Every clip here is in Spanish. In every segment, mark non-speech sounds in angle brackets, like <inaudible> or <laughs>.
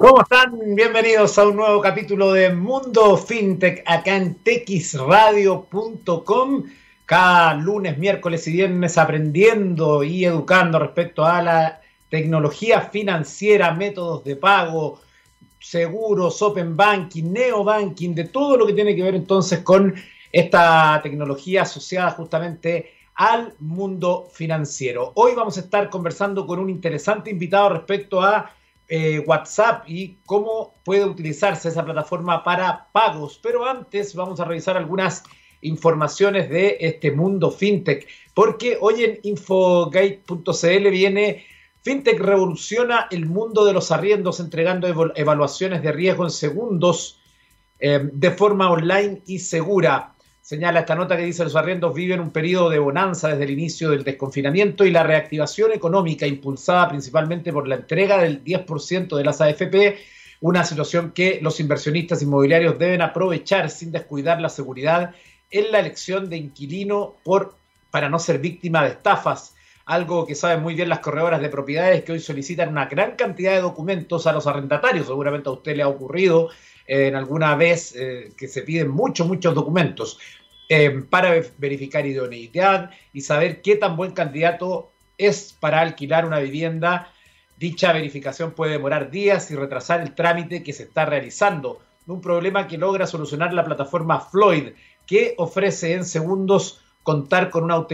¿Cómo están? Bienvenidos a un nuevo capítulo de Mundo FinTech acá en texradio.com. Cada lunes, miércoles y viernes aprendiendo y educando respecto a la tecnología financiera, métodos de pago, seguros, open banking, neobanking, de todo lo que tiene que ver entonces con esta tecnología asociada justamente al mundo financiero. Hoy vamos a estar conversando con un interesante invitado respecto a eh, WhatsApp y cómo puede utilizarse esa plataforma para pagos. Pero antes vamos a revisar algunas informaciones de este mundo fintech, porque hoy en infogate.cl viene Fintech revoluciona el mundo de los arriendos entregando evaluaciones de riesgo en segundos eh, de forma online y segura. Señala esta nota que dice los arriendos viven un periodo de bonanza desde el inicio del desconfinamiento y la reactivación económica impulsada principalmente por la entrega del 10% de las AFP, una situación que los inversionistas inmobiliarios deben aprovechar sin descuidar la seguridad en la elección de inquilino por, para no ser víctima de estafas algo que saben muy bien las corredoras de propiedades que hoy solicitan una gran cantidad de documentos a los arrendatarios. Seguramente a usted le ha ocurrido eh, en alguna vez eh, que se piden muchos, muchos documentos. Em, para verificar idoneidad y saber qué tan buen candidato es para alquilar una vivienda. Dicha verificación puede demorar días y retrasar el trámite que se está realizando. Un problema que logra solucionar la plataforma Floyd, que ofrece en segundos contar con una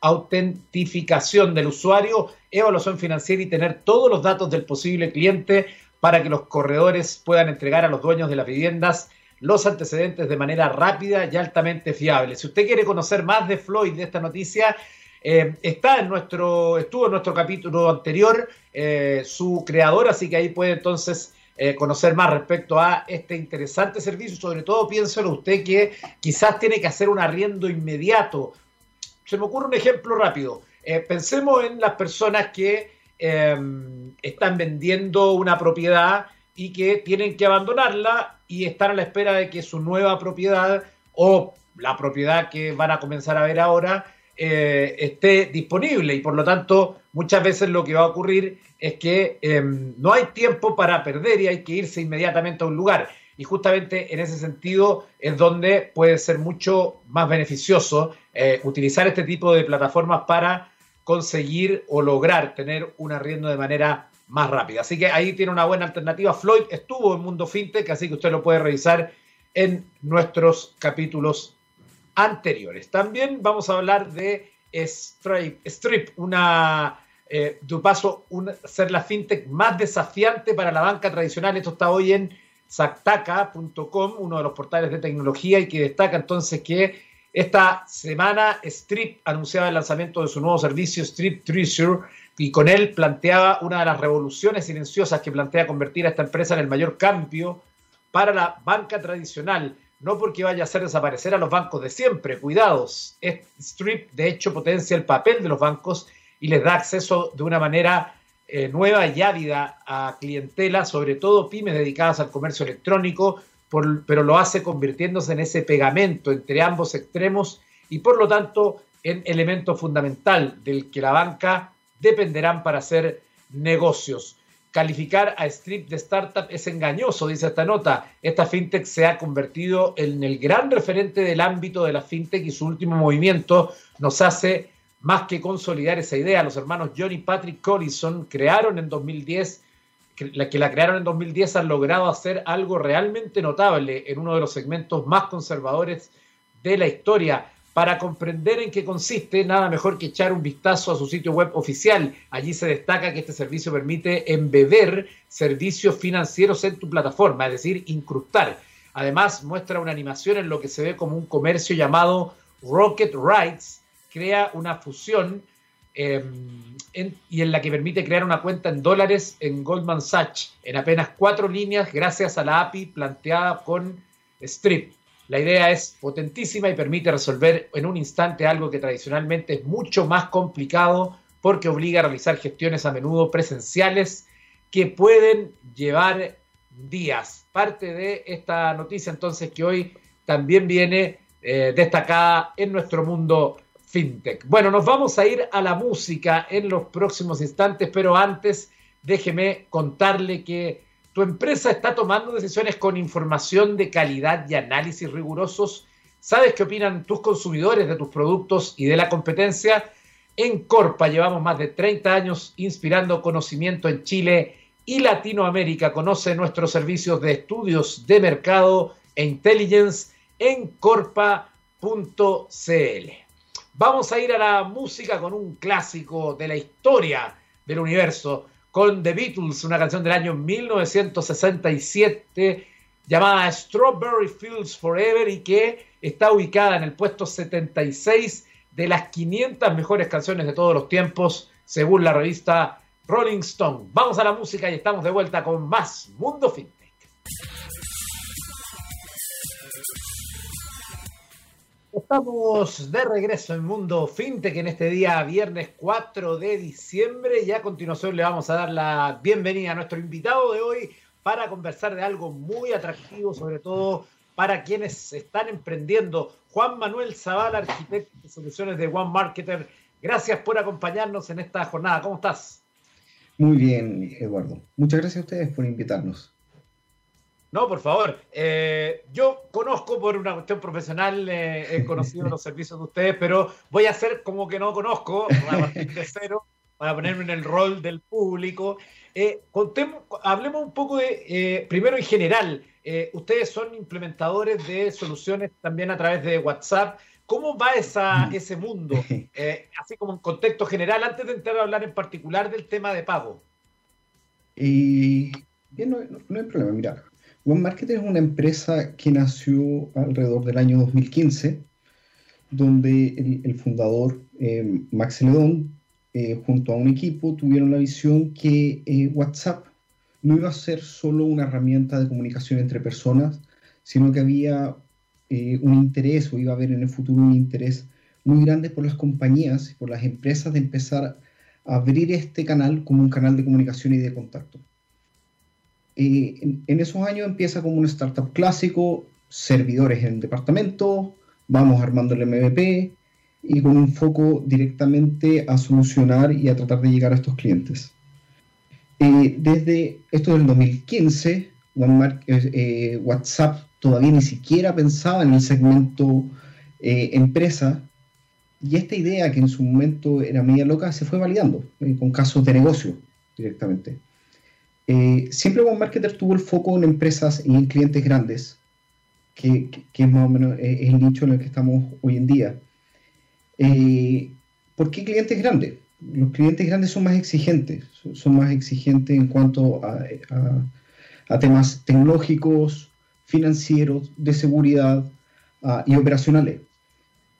autentificación del usuario, evaluación financiera y tener todos los datos del posible cliente para que los corredores puedan entregar a los dueños de las viviendas los antecedentes de manera rápida y altamente fiable. Si usted quiere conocer más de Floyd, de esta noticia, eh, está en nuestro, estuvo en nuestro capítulo anterior, eh, su creador, así que ahí puede entonces eh, conocer más respecto a este interesante servicio. Sobre todo, piénselo usted que quizás tiene que hacer un arriendo inmediato. Se me ocurre un ejemplo rápido. pensemos en las personas que están vendiendo una propiedad y que tienen que abandonarla y están a la espera de que su nueva propiedad o la propiedad que van a comenzar a ver ahora eh, esté disponible y por lo tanto muchas veces lo que va a ocurrir es que em, no hay tiempo para perder y hay que irse inmediatamente a un lugar. Y justamente en ese sentido es donde puede ser mucho más beneficioso eh, utilizar este tipo de plataformas para conseguir o lograr tener un arriendo de manera más rápida. Así que ahí tiene una buena alternativa. Floyd estuvo en Mundo FinTech, así que usted lo puede revisar en nuestros capítulos anteriores. También vamos a hablar de Stripe, Strip, una, eh, de paso, ser la fintech más desafiante para la banca tradicional. Esto está hoy en Zactaca.com, uno de los portales de tecnología, y que destaca entonces que esta semana Strip anunciaba el lanzamiento de su nuevo servicio Strip Treasure y con él planteaba una de las revoluciones silenciosas que plantea convertir a esta empresa en el mayor cambio para la banca tradicional, no porque vaya a hacer desaparecer a los bancos de siempre, cuidados. Strip de hecho potencia el papel de los bancos y les da acceso de una manera eh, nueva y ávida a clientela, sobre todo pymes dedicadas al comercio electrónico, pero lo hace convirtiéndose en ese pegamento entre ambos extremos y por lo tanto en elemento fundamental del que la banca dependerán para hacer negocios. Calificar a Strip de startup es engañoso, dice esta nota. Esta fintech se ha convertido en el gran referente del ámbito de la fintech y su último movimiento nos hace más que consolidar esa idea. Los hermanos John y Patrick Collison crearon en 2010, que que la crearon en 2010 han logrado hacer algo realmente notable en uno de los segmentos más conservadores de la historia para comprender en qué consiste, nada mejor que echar un vistazo a su sitio web oficial. Allí se destaca que este servicio permite embeber servicios financieros en tu plataforma, es decir, incrustar. Además, muestra una animación en lo que se ve como un comercio llamado Rocket Rights, crea una fusión em, y en la que permite crear una cuenta en dólares en Goldman Sachs en apenas cuatro líneas gracias a la API planteada con Strip. La idea es potentísima y permite resolver en un instante algo que tradicionalmente es mucho más complicado porque obliga a realizar gestiones a menudo presenciales que pueden llevar días. Parte de esta noticia entonces que hoy también viene eh, destacada en nuestro mundo fintech. Bueno, nos vamos a ir a la música en los próximos instantes, pero antes déjeme contarle que ¿Tu empresa está tomando decisiones con información de calidad y análisis rigurosos? ¿Sabes qué opinan tus consumidores de tus productos y de la competencia? En Corpa llevamos más de 30 años inspirando conocimiento en Chile y Latinoamérica. Conoce nuestros servicios de estudios de mercado e intelligence en corpa.cl. Vamos a ir a la música con un clásico de la historia del universo, con The Beatles, una canción del año 1967 llamada Strawberry Fields Forever y que está ubicada en el puesto 76 de las 500 mejores canciones de todos los tiempos, según la revista Rolling Stone. Vamos a la música y estamos de vuelta con más Mundo FinTech. Estamos de regreso en Mundo FinTech en este día, viernes 4 de diciembre, y a continuación le vamos a dar la bienvenida a nuestro invitado de hoy para conversar de algo muy atractivo, sobre todo para quienes están emprendiendo. Juan Manuel Zavala, arquitecto de soluciones de One Marketer, gracias por acompañarnos en esta jornada. ¿Cómo estás? Muy bien, Eduardo. Muchas gracias a ustedes por invitarnos. No, por favor. Eh, yo conozco por una cuestión profesional, eh, he <laughs> conocido los servicios de ustedes, pero voy a hacer como que no conozco, a partir de cero, para ponerme en el rol del público. Eh, contemos, hablemos un poco de, primero en general, ustedes son implementadores de soluciones también a través de WhatsApp. ¿Cómo va esa, mm. ese mundo? <laughs> así como en contexto general, antes de entrar a hablar en particular del tema de pago. Y bien, no, no hay problema, mira. One Marketer es una empresa que nació alrededor del año 2015, donde el, fundador eh, Max Ledón, eh, junto a un equipo, tuvieron la visión que eh, WhatsApp no iba a ser solo una herramienta de comunicación entre personas, sino que había un interés o iba a haber en el futuro un interés muy grande por las compañías y por las empresas de empezar a abrir este canal como un canal de comunicación y de contacto en, esos años empieza como un startup clásico, servidores en departamento, vamos armando el MVP y con un foco directamente a solucionar y a tratar de llegar a estos clientes. Eh, desde esto del 2015, eh, eh, WhatsApp todavía ni siquiera pensaba en el segmento empresa y esta idea que en su momento era media loca se fue validando con casos de negocio directamente. Eh, siempre One Marketer tuvo el foco en empresas y en clientes grandes, que, es más o menos eh, el nicho en el que estamos hoy en día. Eh, ¿Por qué clientes grandes? Los clientes grandes son más exigentes, son más exigentes en cuanto a, temas tecnológicos, financieros, de seguridad ah, y operacionales.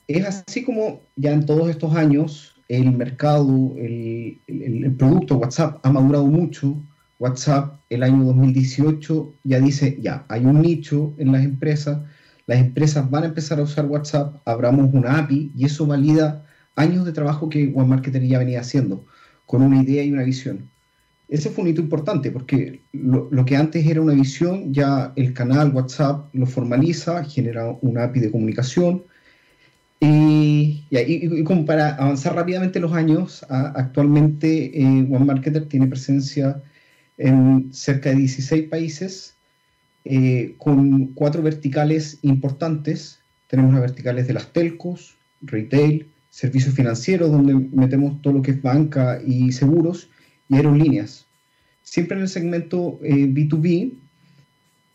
Es así como ya en todos estos años el mercado, el producto WhatsApp ha madurado mucho, WhatsApp el año 2018 ya dice, ya, hay un nicho en las empresas, las empresas van a empezar a usar WhatsApp, abramos una API y eso valida años de trabajo que OneMarketer ya venía haciendo, con una idea y una visión. Ese fue un hito importante porque lo, que antes era una visión, ya el canal WhatsApp lo formaliza, genera una API de comunicación. Y, como para avanzar rápidamente los años, actualmente eh, tiene presencia en cerca de 16 países, eh, con cuatro verticales importantes. Tenemos las verticales de las telcos, retail, servicios financieros, donde metemos todo lo que es banca y seguros, y aerolíneas. Siempre en el segmento B2B. Eh,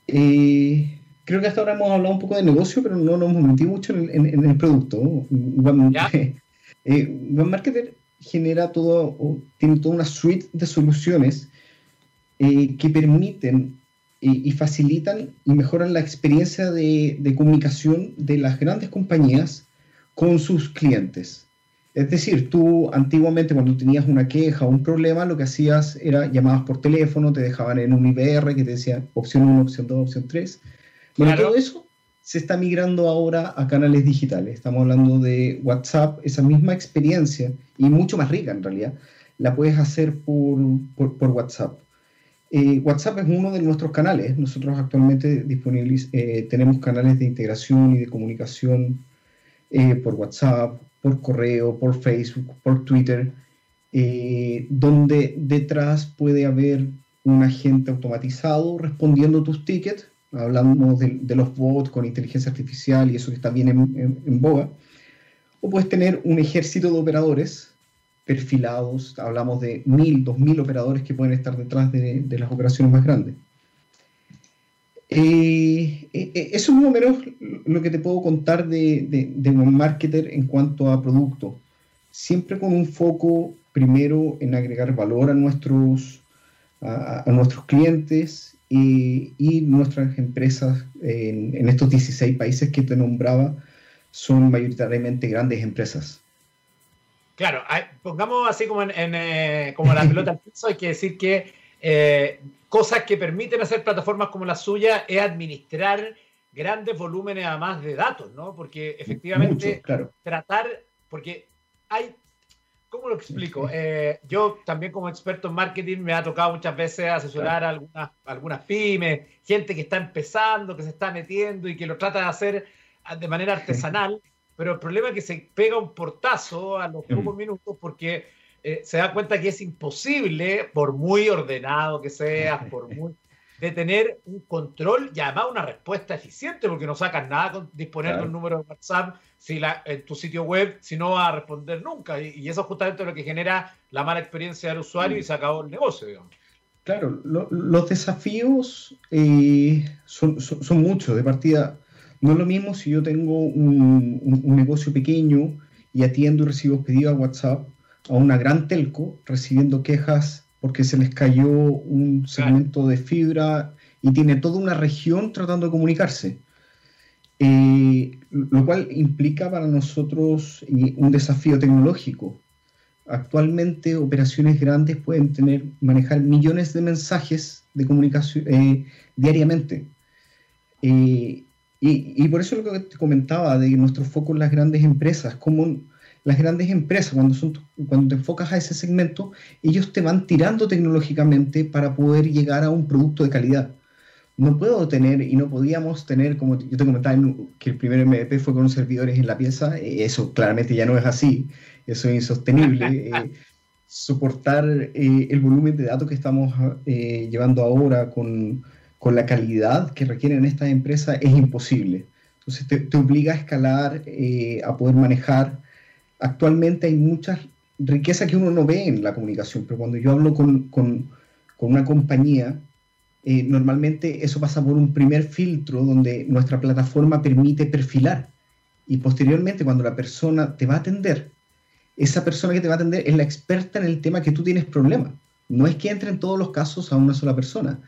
eh, creo que hasta ahora hemos hablado un poco de negocio, pero no nos hemos metido mucho en, el producto. One, <laughs> Marketer genera todo, tiene toda una suite de soluciones eh, que permiten y facilitan y mejoran la experiencia de, comunicación de las grandes compañías con sus clientes. Es decir, tú antiguamente cuando tenías una queja o un problema, lo que hacías era llamadas por teléfono, te dejaban en un IBR que te decía opción 1, opción 2, opción 3. Bueno, todo eso se está migrando ahora a canales digitales. Estamos hablando de WhatsApp, esa misma experiencia, y mucho más rica en realidad, la puedes hacer por, por WhatsApp. Eh, WhatsApp es uno de nuestros canales. Nosotros actualmente disponibles, eh, tenemos canales de integración y de comunicación eh, por WhatsApp, por correo, por Facebook, por Twitter, donde detrás puede haber un agente automatizado respondiendo tus tickets. Hablamos de, los bots con inteligencia artificial y eso que está bien en, boga. O puedes tener un ejército de operadores perfilados. Hablamos de mil, dos mil operadores que pueden estar detrás de, las operaciones más grandes. Eh, eh, eh, eso es más o menos lo que te puedo contar de, de un marketer en cuanto a producto. Siempre con un foco primero en agregar valor a nuestros, a, nuestros clientes y, nuestras empresas en, estos 16 países que te nombraba son mayoritariamente grandes empresas. Claro, pongamos así como, en, eh, como la pelota al piso, hay que decir que eh, cosas que permiten hacer plataformas como la suya es administrar grandes volúmenes además de datos, ¿no? Porque efectivamente tratar, porque hay ¿Cómo lo explico? Eh, yo también como experto en marketing me ha tocado muchas veces asesorar a algunas, algunas pymes, gente que está empezando, que se está metiendo y que lo trata de hacer de manera artesanal, pero el problema es que se pega un portazo a los pocos minutos porque eh, se da cuenta que es imposible, por muy ordenado que seas, <laughs> por muy de tener un control y además una respuesta eficiente, porque no sacas nada con disponer de un número de WhatsApp si la, en tu sitio web, si no va a responder nunca. Y, eso es justamente lo que genera la mala experiencia del usuario y se acabó el negocio, digamos. Claro, los desafíos eh, son, son, muchos de partida. No es lo mismo si yo tengo un, un, negocio pequeño y atiendo y recibo pedidos a WhatsApp a una gran telco recibiendo quejas porque se les cayó un segmento de fibra y tiene toda una región tratando de comunicarse. Eh, lo cual implica para nosotros un desafío tecnológico. Actualmente operaciones grandes pueden tener, manejar millones de mensajes de comunicación eh, diariamente. Eh, y, y, por eso lo que te comentaba de nuestro foco en las grandes empresas, como las grandes empresas, cuando, son, cuando te enfocas a ese segmento, ellos te van tirando tecnológicamente para poder llegar a un producto de calidad. No puedo tener y no podíamos tener, como yo te comentaba, que el primer MVP fue con servidores en la pieza, eh, eso claramente ya no es así, eso es insostenible. <laughs> Eh, soportar eh, el volumen de datos que estamos llevando ahora con, con, la calidad que requieren estas empresas es imposible. Entonces te, obliga a escalar, a poder manejar actualmente hay muchas riquezas que uno no ve en la comunicación, pero cuando yo hablo con, una compañía, eh, normalmente eso pasa por un primer filtro donde nuestra plataforma permite perfilar y posteriormente cuando la persona te va a atender, esa persona que te va a atender es la experta en el tema que tú tienes problema. No es que entre en todos los casos a una sola persona.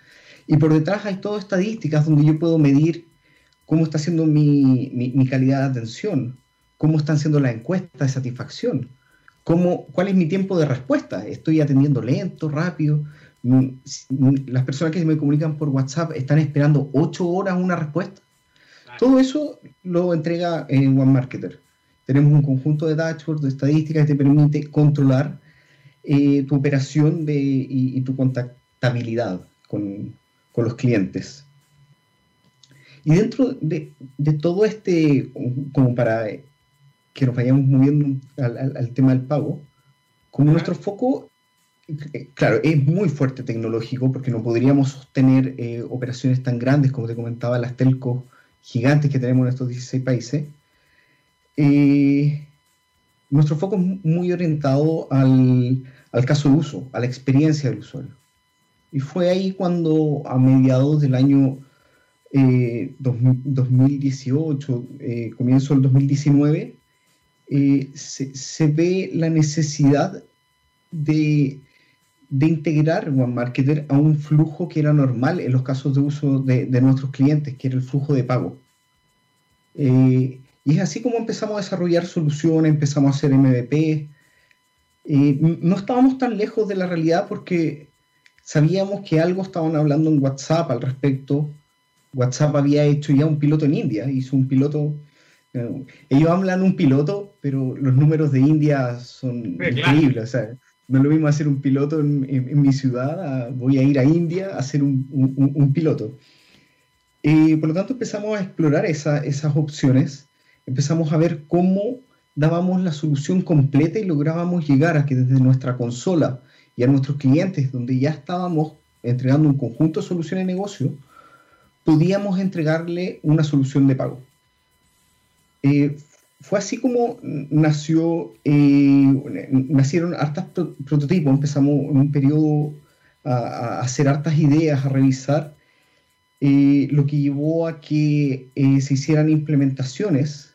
Y por detrás hay todas estadísticas donde yo puedo medir cómo está siendo mi, mi calidad de atención, cómo están siendo las encuestas de satisfacción, cómo, cuál es mi tiempo de respuesta, estoy atendiendo lento, rápido. Mm, mm, las personas que me comunican por WhatsApp están esperando ocho horas una respuesta. Todo eso lo entrega en One Marketer. Tenemos un conjunto de dashboards, de estadísticas que te permite controlar eh, tu operación de, y, tu contactabilidad con, con los clientes. Y dentro de, de, todo este, como para que nos vayamos moviendo al, tema del pago, como nuestro foco, eh, claro, es muy fuerte tecnológico porque no podríamos sostener eh, operaciones tan grandes como te comentaba las telcos gigantes que tenemos en estos 16 países. Eh, nuestro foco es muy orientado al, al caso de uso, a la experiencia del usuario. Y fue ahí cuando a mediados del año 2018, comienzo del 2019, eh, se, ve la necesidad de, integrar One Marketer a un flujo que era normal en los casos de uso de, nuestros clientes, que era el flujo de pago. Eh, y es así como empezamos a desarrollar soluciones, empezamos a hacer MVP. Eh, no estábamos tan lejos de la realidad porque sabíamos que algo estaban hablando en WhatsApp al respecto. WhatsApp había hecho ya un piloto en India, hizo un piloto ellos hablan un piloto, pero los números de India son increíbles. O sea, no es lo mismo hacer un piloto en, mi ciudad, voy a ir a India a hacer un, piloto. y por lo tanto, empezamos a explorar esas opciones, empezamos a ver cómo dábamos la solución completa y lográbamos llegar a que desde nuestra consola y a nuestros clientes, donde ya estábamos entregando un conjunto de soluciones de negocio, podíamos entregarle una solución de pago. Eh, fue así como nació, eh, nacieron hartas prototipos, empezamos en un periodo a, hacer hartas ideas, a revisar, eh, lo que llevó a que se hicieran implementaciones,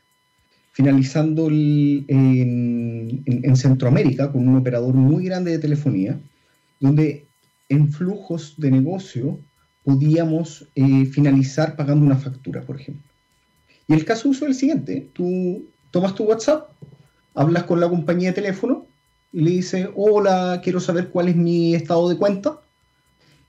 finalizando en, en Centroamérica con un operador muy grande de telefonía, donde en flujos de negocio podíamos eh, finalizar pagando una factura, por ejemplo. Y el caso uso es el siguiente, tú tomas tu WhatsApp, hablas con la compañía de teléfono y le dices, hola, quiero saber cuál es mi estado de cuenta.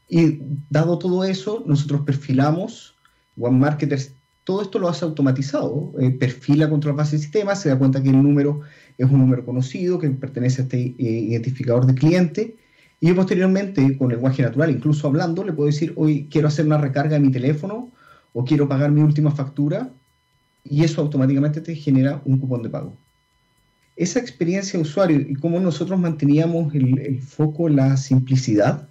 Y dado todo eso, nosotros perfilamos, OneMarketers, todo esto lo hace automatizado, eh, perfila contra la base de sistemas, se da cuenta que el número es un número conocido, que pertenece a este eh, identificador de cliente, y posteriormente, con lenguaje natural, incluso hablando, le puedo decir, hoy quiero hacer una recarga de mi teléfono o quiero pagar mi última factura y eso automáticamente te genera un cupón de pago. Esa experiencia de usuario y cómo nosotros manteníamos el, foco en la simplicidad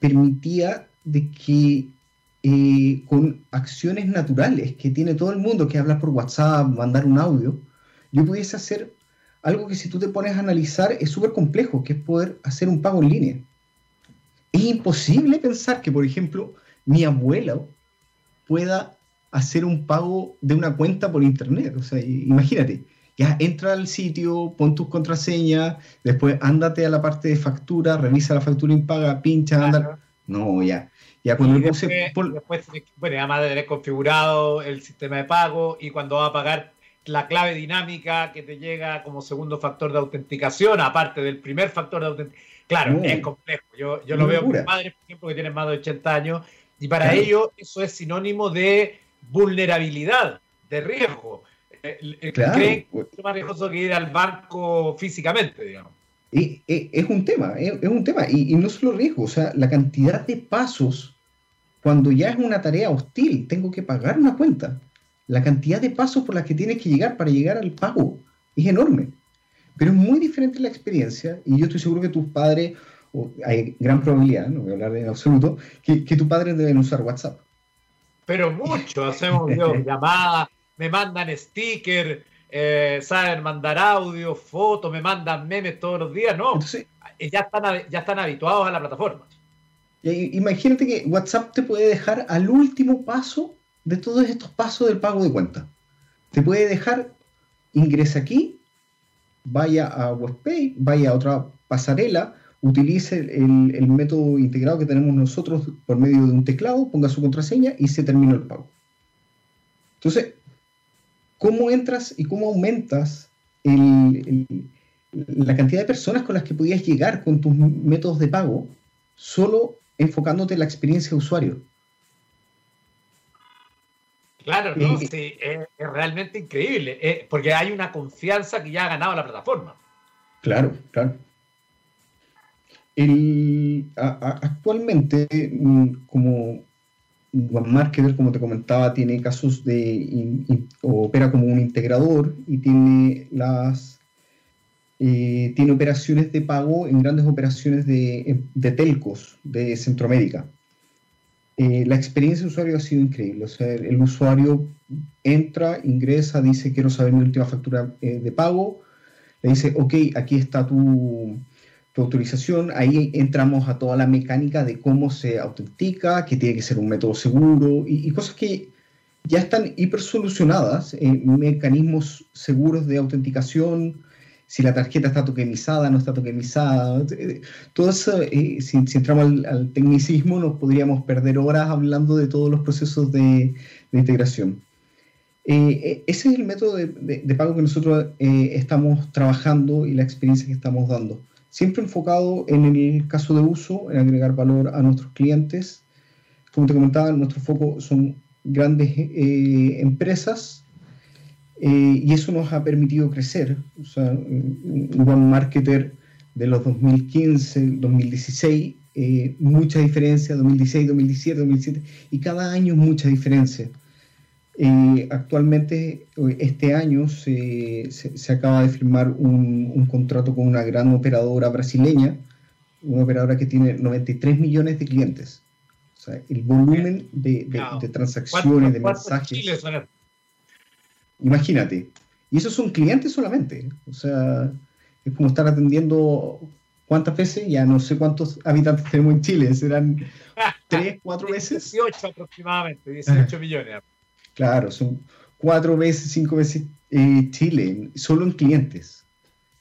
permitía de que eh, con acciones naturales que tiene todo el mundo, que habla por WhatsApp, mandar un audio, yo pudiese hacer algo que si tú te pones a analizar es súper complejo, que es poder hacer un pago en línea. Es imposible pensar que, por ejemplo, mi abuelo pueda hacer un pago de una cuenta por internet. O sea, imagínate, ya entra al sitio, pon tus contraseñas, después ándate a la parte de factura, revisa la factura paga, pincha, anda. No, ya. Ya cuando y después, después, bueno, además de tener configurado el sistema de pago y cuando va a pagar la clave dinámica que te llega como segundo factor de autenticación, aparte del primer factor de autenticación. Claro, es complejo. Yo, yo lo veo con padres, por ejemplo, que tienen más de 80 años, y para ellos eso es sinónimo de vulnerabilidad, de riesgo. Eh, eh, claro. Creen que es más riesgoso que ir al banco físicamente, digamos. Y, es un tema, es, un tema. Y, y, no solo riesgo, o sea, la cantidad de pasos, cuando ya es una tarea hostil, tengo que pagar una cuenta la cantidad de pasos por las que tienes que llegar para llegar al pago es enorme. Pero es muy diferente la experiencia y yo estoy seguro que tus padres, hay gran probabilidad, no voy a hablar en absoluto, que, que tus padres deben usar WhatsApp. Pero mucho, hacemos <laughs> llamadas, me mandan stickers, eh, saben mandar audio, fotos, me mandan memes todos los días, no. Eh, ya, están, ya están habituados a la plataforma. Imagínate que WhatsApp te puede dejar al último paso de todos estos pasos del pago de cuenta. Te puede dejar, ingresa aquí, vaya a WebPay, vaya a otra pasarela, utilice el, método integrado que tenemos nosotros por medio de un teclado, ponga su contraseña y se terminó el pago. Entonces, ¿cómo entras y cómo aumentas la cantidad de personas con las que podías llegar con tus métodos de pago solo enfocándote en la experiencia de usuario? Claro, no, sí, es, realmente increíble, eh, porque hay una confianza que ya ha ganado la plataforma. Claro, claro. actualmente, mm, como OneMarketer, como te comentaba, tiene casos de, opera como un integrador y tiene las eh, tiene operaciones de pago en grandes operaciones de, de telcos de Centroamérica. Eh, la experiencia de usuario ha sido increíble. O sea, el, usuario entra, ingresa, dice quiero saber mi última factura eh, de pago, le dice, ok, aquí está tu, autorización, ahí entramos a toda la mecánica de cómo se autentica, que tiene que ser un método seguro y, cosas que ya están hiper solucionadas, en mecanismos seguros de autenticación, si la tarjeta está tokenizada, no está tokenizada. Todo eso, eh, si, entramos al, tecnicismo, nos podríamos perder horas hablando de todos los procesos de, integración. Eh, eh, ese es el método de, pago que nosotros estamos trabajando y la experiencia que estamos dando. Siempre enfocado en el caso de uso, en agregar valor a nuestros clientes. Como te comentaba, nuestro foco son grandes empresas eh, y eso nos ha permitido crecer. O sea, un marketer de los 2015, 2016, eh, mucha diferencia, 2016, 2017, 2017, y cada año mucha diferencia. Eh, actualmente, este año se, se, acaba de firmar un, un, contrato con una gran operadora brasileña una operadora que tiene 93 millones de clientes. O sea, el volumen de, transacciones, de mensajes. Imagínate. Y esos son clientes solamente. O sea, es como estar atendiendo cuántas veces, ya no sé cuántos habitantes tenemos en Chile, serán tres, cuatro veces. 18 aproximadamente, 18 millones. Claro, son cuatro veces, cinco veces eh, Chile, solo en clientes.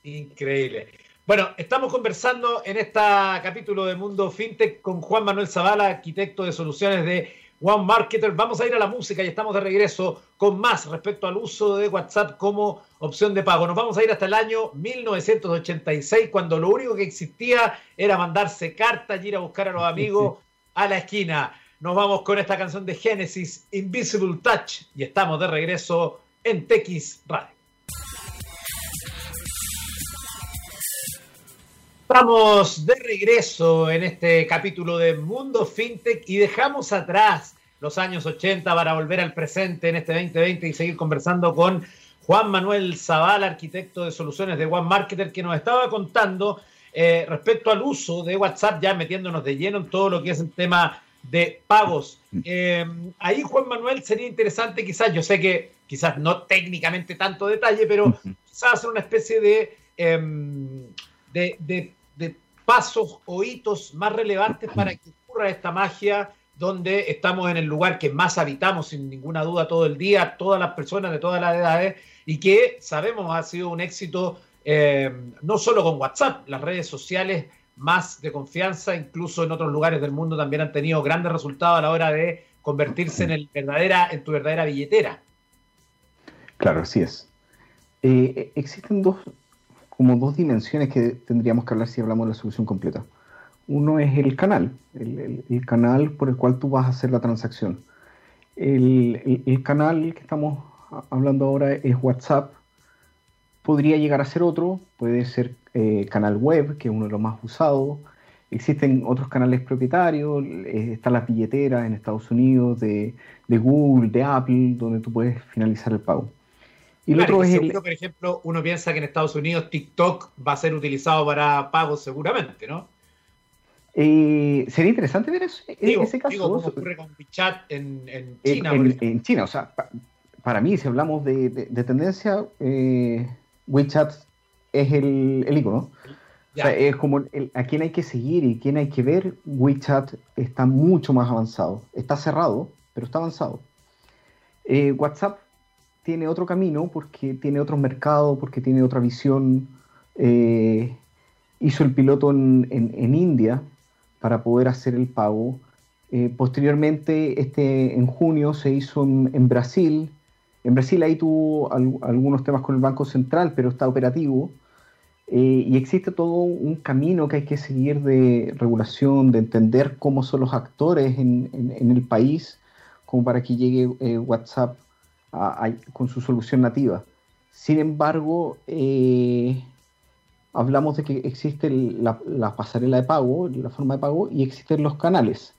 Increíble. Bueno, estamos conversando en este capítulo de Mundo FinTech con Juan Manuel Zavala, arquitecto de soluciones de One Marketer. Vamos a ir a la música y estamos de regreso con más respecto al uso de WhatsApp como opción de pago. Nos vamos a ir hasta el año 1986, cuando lo único que existía era mandarse cartas y ir a buscar a los amigos a la esquina. Nos vamos con esta canción de Genesis, Invisible Touch, y estamos de regreso en TX Radio. Estamos de regreso en este capítulo de Mundo FinTech y dejamos atrás los años 80 para volver al presente en este 2020 y seguir conversando con Juan Manuel Zavala, arquitecto de soluciones de One Marketer, que nos estaba contando eh, respecto al uso de WhatsApp, ya metiéndonos de lleno en todo lo que es el tema de pagos. Eh, ahí, Juan Manuel, sería interesante quizás, yo sé que quizás no técnicamente tanto detalle, pero quizás hacer una especie de, em, de de pasos o hitos más relevantes para que ocurra esta magia donde estamos en el lugar que más habitamos sin ninguna duda todo el día, todas las personas de todas las edades y que sabemos ha sido un éxito eh, no solo con WhatsApp, las redes sociales más de confianza, incluso en otros lugares del mundo también han tenido grandes resultados a la hora de convertirse en, tu verdadera billetera. Claro, así es. Eh, existen dos, como dos dimensiones que tendríamos que hablar si hablamos de la solución completa. Uno es el canal, el, canal por el cual tú vas a hacer la transacción. El, canal que estamos hablando ahora es WhatsApp. Podría llegar a ser otro, puede ser eh, canal web, que es uno de los más usados. Existen otros canales propietarios, eh, están las en Estados Unidos de Google, de Apple, donde tú puedes finalizar el pago. Y lo otro es por ejemplo, uno piensa que en Estados Unidos TikTok va a ser utilizado para pagos seguramente, ¿no? Eh, sería interesante ver eso, ese caso. Digo, ocurre con WeChat en, China. En, China, o sea, para mí, si hablamos de, tendencia, eh, WeChat es el, el icono. O sea, es como a quién hay que seguir y quién hay que ver. WeChat está mucho más avanzado. Está cerrado, pero está avanzado. Eh, WhatsApp tiene otro camino porque tiene otro mercado, porque tiene otra visión. Eh, hizo el piloto en, en, India para poder hacer el pago. Eh, posteriormente, este, en junio, se hizo en, Brasil. En Brasil ahí tuvo algunos temas con el Banco Central, pero está operativo. Eh, y existe todo un camino que hay que seguir de regulación, de entender cómo son los actores en, en el país, como para que llegue WhatsApp con su solución nativa. Sin embargo, eh, hablamos de que existe la, pasarela de pago, la forma de pago, y existen los canales.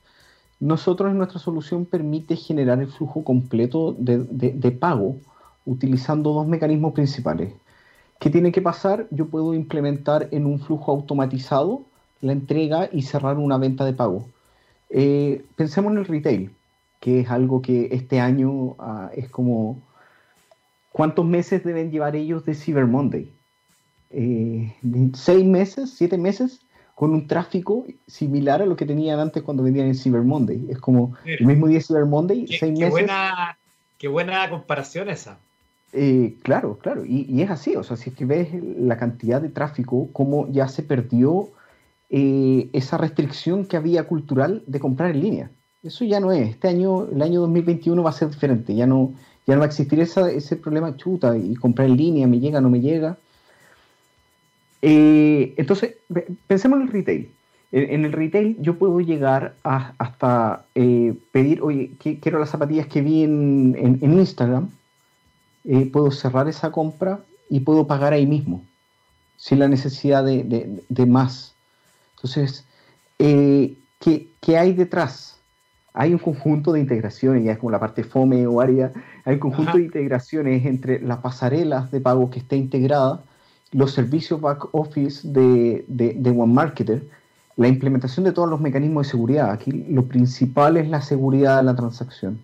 Nosotros nuestra solución permite generar el flujo completo de, pago utilizando dos mecanismos principales. ¿Qué tiene que pasar? Yo puedo implementar en un flujo automatizado la entrega y cerrar una venta de pago. Eh, pensemos en el retail que es algo que este año ah, es como, ¿cuántos meses deben llevar ellos de Cyber Monday? Eh, ¿Seis meses? ¿Siete meses? Con un tráfico similar a lo que tenían antes cuando vendían en Cyber Monday. Es como el mismo día de Cyber Monday, seis meses. Buena, qué buena comparación esa. Eh, claro, claro, y, es así, o sea, si es que ves la cantidad de tráfico, cómo ya se perdió eh, esa restricción que había cultural de comprar en línea. Eso ya no es. Este año, el año 2021 va a ser diferente. Ya no, ya no va a existir ese problema chuta y comprar en línea, me llega, no me llega. Eh, entonces, pensemos en el retail. En, el retail yo puedo llegar hasta eh, pedir, oye, quiero las zapatillas que vi en, Instagram. Eh, puedo cerrar esa compra y puedo pagar ahí mismo, sin la necesidad de, más. Entonces, ¿qué, ¿qué hay detrás? Hay un conjunto de integraciones, ya es como la parte FOME o área, hay un conjunto de integraciones entre las pasarelas de pago que está integrada, los servicios back office de, de, OneMarketer la implementación de todos los mecanismos de seguridad. Aquí lo principal es la seguridad de la transacción.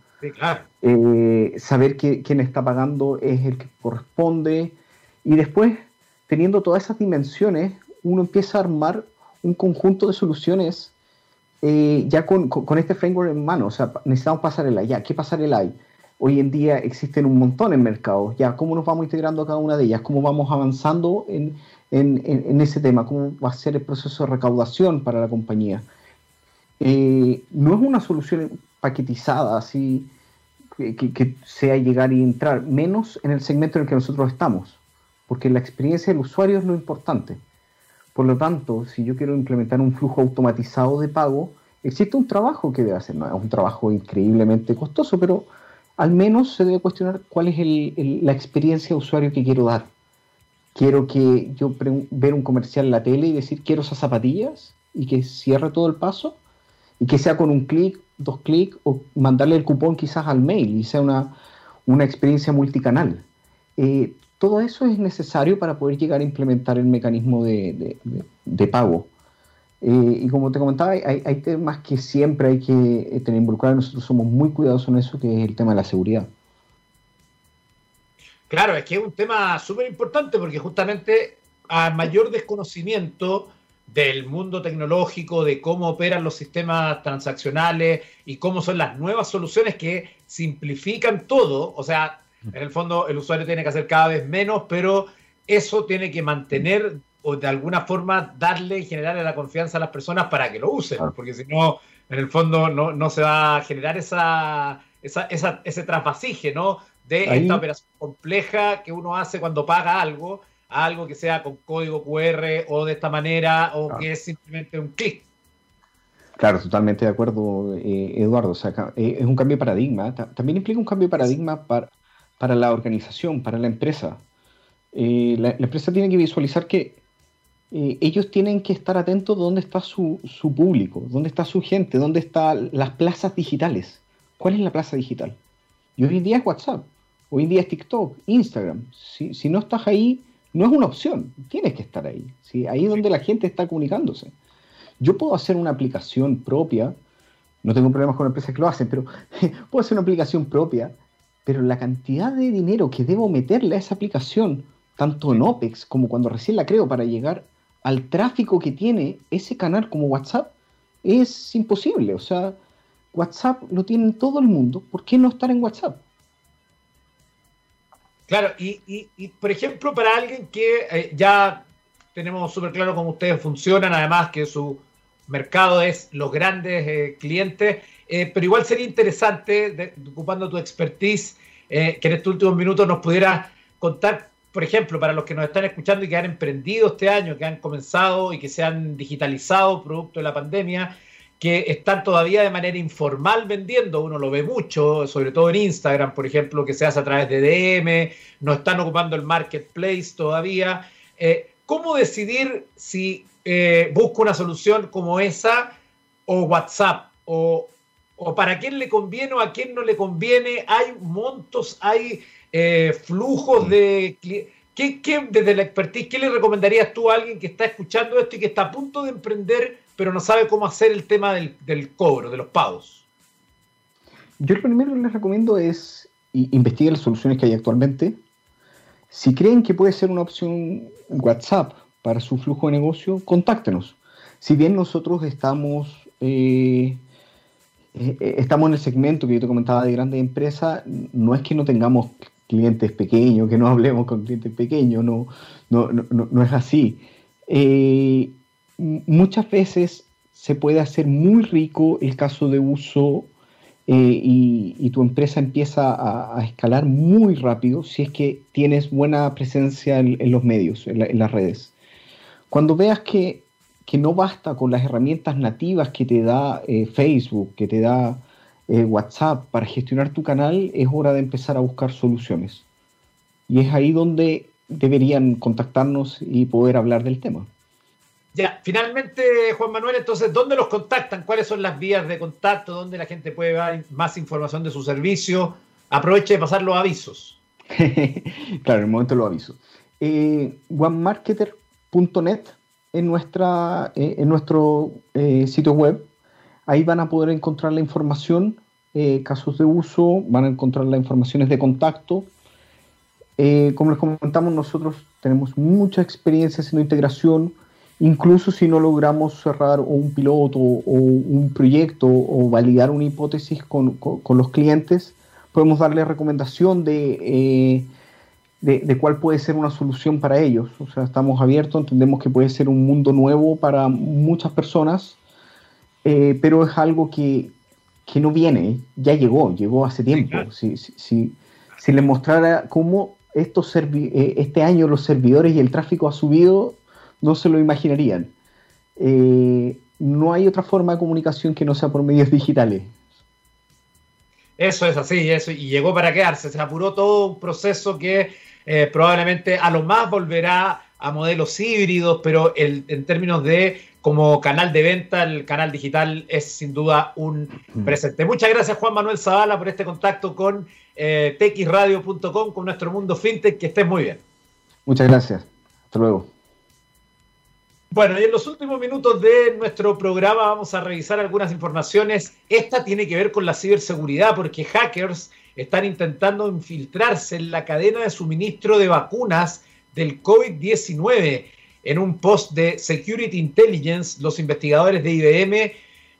Eh, saber que quién está pagando es el que corresponde. Y después, teniendo todas esas dimensiones, uno empieza a armar un conjunto de soluciones eh, ya con, este framework en mano. O sea, necesitamos pasarela. Ya, ¿qué pasarela hay? Hoy en día existen un montón en mercados. Ya, ¿cómo nos vamos integrando a cada una de ellas? ¿Cómo vamos avanzando en, ese tema? ¿Cómo va a ser el proceso de recaudación para la compañía? Eh, no es una solución paquetizada así que, sea llegar y entrar, menos en el segmento en el que nosotros estamos, porque la experiencia del usuario es lo importante. Por lo tanto, si yo quiero implementar un flujo automatizado de pago, existe un trabajo que debe hacer. No es un trabajo increíblemente costoso, pero al menos se debe cuestionar cuál es la experiencia de usuario que quiero dar. Quiero que yo ver un comercial en la tele y decir quiero esas zapatillas y que cierre todo el paso y que sea con un clic, dos clics o mandarle el cupón quizás al mail y sea una, una experiencia multicanal. Eh, todo eso es necesario para poder llegar a implementar el mecanismo de, pago. Eh, y como te comentaba, hay, temas que siempre hay que eh, tener involucrados. Nosotros somos muy cuidadosos en eso, que es el tema de la seguridad. Claro, es que es un tema súper importante porque justamente a mayor desconocimiento del mundo tecnológico, de cómo operan los sistemas transaccionales y cómo son las nuevas soluciones que simplifican todo, o sea, en el fondo, el usuario tiene que hacer cada vez menos, pero eso tiene que mantener o de alguna forma darle y generarle la confianza a las personas para que lo usen, porque si no, en el fondo no, se va a generar esa, ese trasvasije, ¿no? De esta operación compleja que uno hace cuando paga algo, a algo que sea con código QR o de esta manera, o que es simplemente un clic. Claro, totalmente de acuerdo, eh, Eduardo. O sea, eh, es un cambio de paradigma. También implica un cambio de paradigma para, para la organización, para la empresa. Eh, la, empresa tiene que visualizar que eh, ellos tienen que estar atentos de dónde está su, público, dónde está su gente, dónde están las plazas digitales. ¿Cuál es la plaza digital? Y hoy en día es WhatsApp, hoy en día es TikTok, Instagram. Si, no estás ahí, no es una opción, tienes que estar ahí. Ahí es donde la gente está comunicándose. Yo puedo hacer una aplicación propia, no tengo problemas con empresas que lo hacen, pero <laughs> puedo hacer una aplicación propia pero la cantidad de dinero que debo meterle a esa aplicación, tanto en OPEX como cuando recién la creo para llegar al tráfico que tiene ese canal como WhatsApp, es imposible. O sea, WhatsApp lo tiene todo el mundo, ¿por qué no estar en WhatsApp? Claro, y, por ejemplo, para alguien que eh, ya tenemos súper claro cómo ustedes funcionan, además que su mercado es los grandes eh, clientes, eh, pero igual sería interesante, ocupando tu expertise, eh, que en estos últimos minutos nos pudieras contar, por ejemplo, para los que nos están escuchando y que han emprendido este año, que han comenzado y que se han digitalizado producto de la pandemia, que están todavía de manera informal vendiendo, uno lo ve mucho, sobre todo en Instagram, por ejemplo, que se hace a través de DM, no están ocupando el marketplace todavía. Eh, ¿Cómo decidir si busco una solución como esa o WhatsApp o, o para quién le conviene o a quién no le conviene. Hay montos, hay eh, flujos de... ¿Qué, ¿Qué, desde la expertise, qué le recomendarías tú a alguien que está escuchando esto y que está a punto de emprender, pero no sabe cómo hacer el tema del, cobro, de los pagos? Yo lo primero que les recomiendo es investigar las soluciones que hay actualmente. Si creen que puede ser una opción WhatsApp para su flujo de negocio, contáctenos. Si bien nosotros estamos eh, estamos en el segmento que yo te comentaba de grandes empresas, no es que no tengamos clientes pequeños, que no hablemos con clientes pequeños, no, no, no, es así. Eh, muchas veces se puede hacer muy rico el caso de uso y, tu empresa empieza a, escalar muy rápido si es que tienes buena presencia en, los medios, en las redes. Cuando veas que que no basta con las herramientas nativas que te da eh, Facebook, que te da eh, WhatsApp para gestionar tu canal, es hora de empezar a buscar soluciones. Y es ahí donde deberían contactarnos y poder hablar del tema. Ya, finalmente, Juan Manuel, entonces, ¿dónde los contactan? ¿Cuáles son las vías de contacto? ¿Dónde la gente puede ver más información de su servicio? Aproveche de pasar los avisos. <laughs> claro, en el momento los avisos. Eh, onemarketer.net en, nuestra, eh, en nuestro eh, sitio web. Ahí van a poder encontrar la información, casos de uso, van a encontrar las informaciones de contacto. como les comentamos, nosotros tenemos mucha experiencia haciendo integración, incluso si no logramos cerrar un piloto o un proyecto o validar una hipótesis con, con los clientes, podemos darle recomendación de de, cuál puede ser una solución para ellos. O sea, estamos abiertos, entendemos que puede ser un mundo nuevo para muchas personas, eh, pero es algo que, que, no viene, ya llegó, llegó hace tiempo. Si, si, si, les mostrara cómo estos eh, este año los servidores y el tráfico ha subido, no se lo imaginarían. Eh, no hay otra forma de comunicación que no sea por medios digitales. Eso es así, eso, y llegó para quedarse. Se apuró todo un proceso que eh, probablemente a lo más volverá a modelos híbridos, pero el, en términos de como canal de venta, el canal digital es sin duda un presente. Muchas gracias Juan Manuel Zavala por este contacto con eh, texradio.com, con nuestro mundo fintech, que estés muy bien. Muchas gracias. Hasta luego. Bueno, y en los últimos minutos de nuestro programa vamos a revisar algunas informaciones. Esta tiene que ver con la ciberseguridad, porque hackers están intentando infiltrarse en la cadena de suministro de vacunas del COVID-19. En un post de Security Intelligence, los investigadores de IBM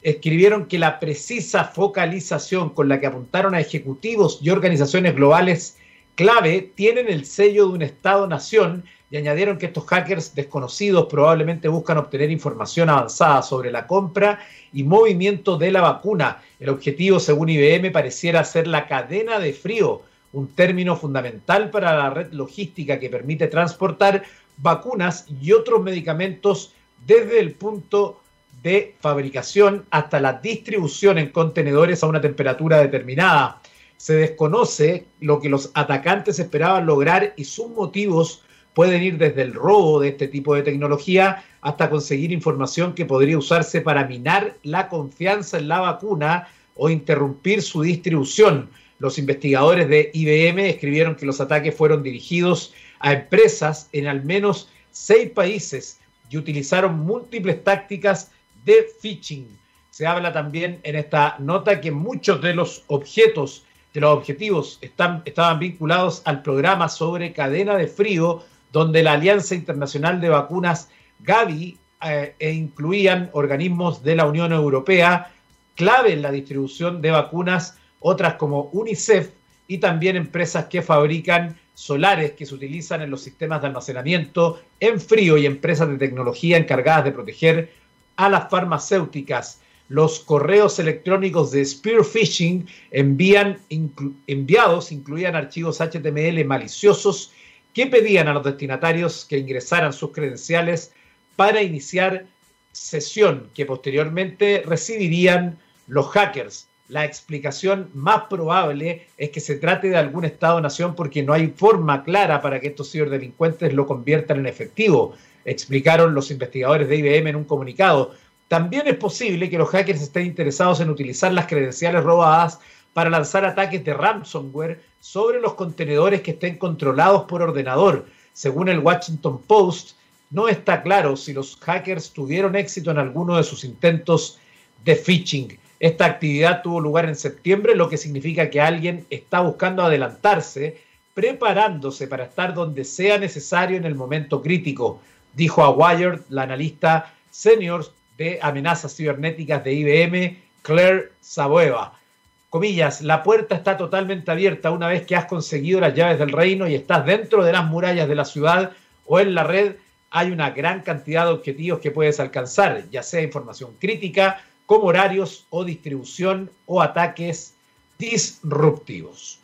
escribieron que la precisa focalización con la que apuntaron a ejecutivos y organizaciones globales clave tienen el sello de un Estado-nación y añadieron que estos hackers desconocidos probablemente buscan obtener información avanzada sobre la compra y movimiento de la vacuna. El objetivo, según IBM, pareciera ser la cadena de frío, un término fundamental para la red logística que permite transportar vacunas y otros medicamentos desde el punto de fabricación hasta la distribución en contenedores a una temperatura determinada. Se desconoce lo que los atacantes esperaban lograr y sus motivos pueden ir desde el robo de este tipo de tecnología hasta conseguir información que podría usarse para minar la confianza en la vacuna o interrumpir su distribución. Los investigadores de IBM escribieron que los ataques fueron dirigidos a empresas en al menos seis países y utilizaron múltiples tácticas de phishing. Se habla también en esta nota que muchos de los objetos, de los objetivos, están, estaban vinculados al programa sobre cadena de frío donde la Alianza Internacional de Vacunas Gavi eh, e incluían organismos de la Unión Europea clave en la distribución de vacunas, otras como UNICEF y también empresas que fabrican solares que se utilizan en los sistemas de almacenamiento en frío y empresas de tecnología encargadas de proteger a las farmacéuticas. Los correos electrónicos de Spear Phishing envían, enviados incluían archivos HTML maliciosos que pedían a los destinatarios que ingresaran sus credenciales para iniciar sesión que posteriormente recibirían los hackers. La explicación más probable es que se trate de algún Estado-nación porque no hay forma clara para que estos ciberdelincuentes lo conviertan en efectivo, explicaron los investigadores de IBM en un comunicado. También es posible que los hackers estén interesados en utilizar las credenciales robadas para lanzar ataques de ransomware sobre los contenedores que estén controlados por ordenador. Según el Washington Post, no está claro si los hackers tuvieron éxito en alguno de sus intentos de phishing. Esta actividad tuvo lugar en septiembre, lo que significa que alguien está buscando adelantarse, preparándose para estar donde sea necesario en el momento crítico, dijo a Wired la analista senior de amenazas cibernéticas de IBM, Claire Sabueva comillas, la puerta está totalmente abierta una vez que has conseguido las llaves del reino y estás dentro de las murallas de la ciudad o en la red, hay una gran cantidad de objetivos que puedes alcanzar, ya sea información crítica, como horarios o distribución o ataques disruptivos.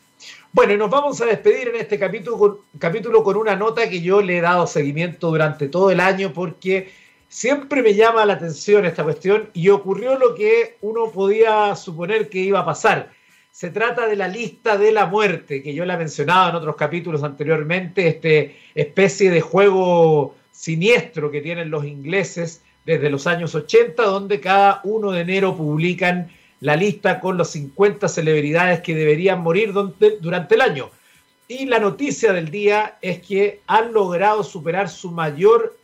Bueno, y nos vamos a despedir en este capítulo, capítulo con una nota que yo le he dado seguimiento durante todo el año porque siempre me llama la atención esta cuestión y ocurrió lo que uno podía suponer que iba a pasar. Se trata de la lista de la muerte, que yo la he mencionado en otros capítulos anteriormente, este especie de juego siniestro que tienen los ingleses desde los años 80, donde cada 1 de enero publican la lista con las 50 celebridades que deberían morir durante el año. Y la noticia del día es que han logrado superar su mayor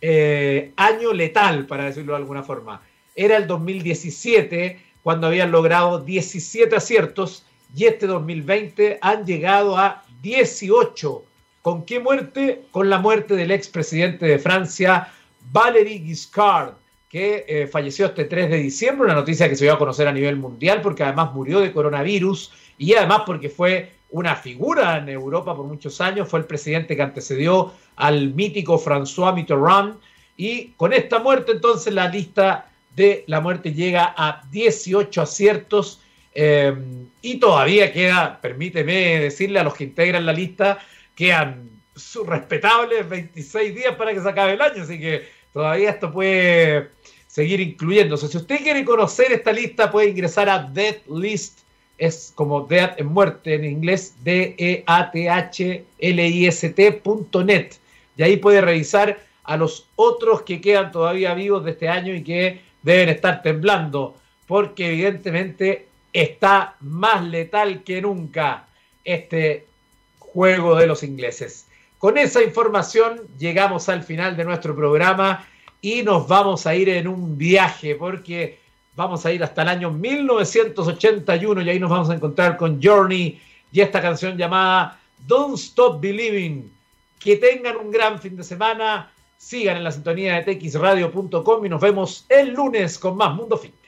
eh, año letal, para decirlo de alguna forma. Era el 2017, cuando habían logrado 17 aciertos, y este 2020 han llegado a 18. ¿Con qué muerte? Con la muerte del expresidente de Francia, Valéry Giscard, que eh, falleció este 3 de diciembre, una noticia que se dio a conocer a nivel mundial porque además murió de coronavirus y además porque fue una figura en Europa por muchos años, fue el presidente que antecedió al mítico François Mitterrand y con esta muerte entonces la lista de la muerte llega a 18 aciertos eh, y todavía queda, permíteme decirle a los que integran la lista, quedan respetables 26 días para que se acabe el año, así que todavía esto puede seguir incluyéndose. Si usted quiere conocer esta lista, puede ingresar a Death List, es como Death en muerte en inglés, D-E-A-T-H-L-I-S-T.net. Y ahí puede revisar a los otros que quedan todavía vivos de este año y que deben estar temblando, porque evidentemente está más letal que nunca este juego de los ingleses. Con esa información llegamos al final de nuestro programa y nos vamos a ir en un viaje porque vamos a ir hasta el año 1981 y ahí nos vamos a encontrar con Journey y esta canción llamada Don't Stop Believing. Que tengan un gran fin de semana, sigan en la sintonía de txradio.com y nos vemos el lunes con más Mundo Fit.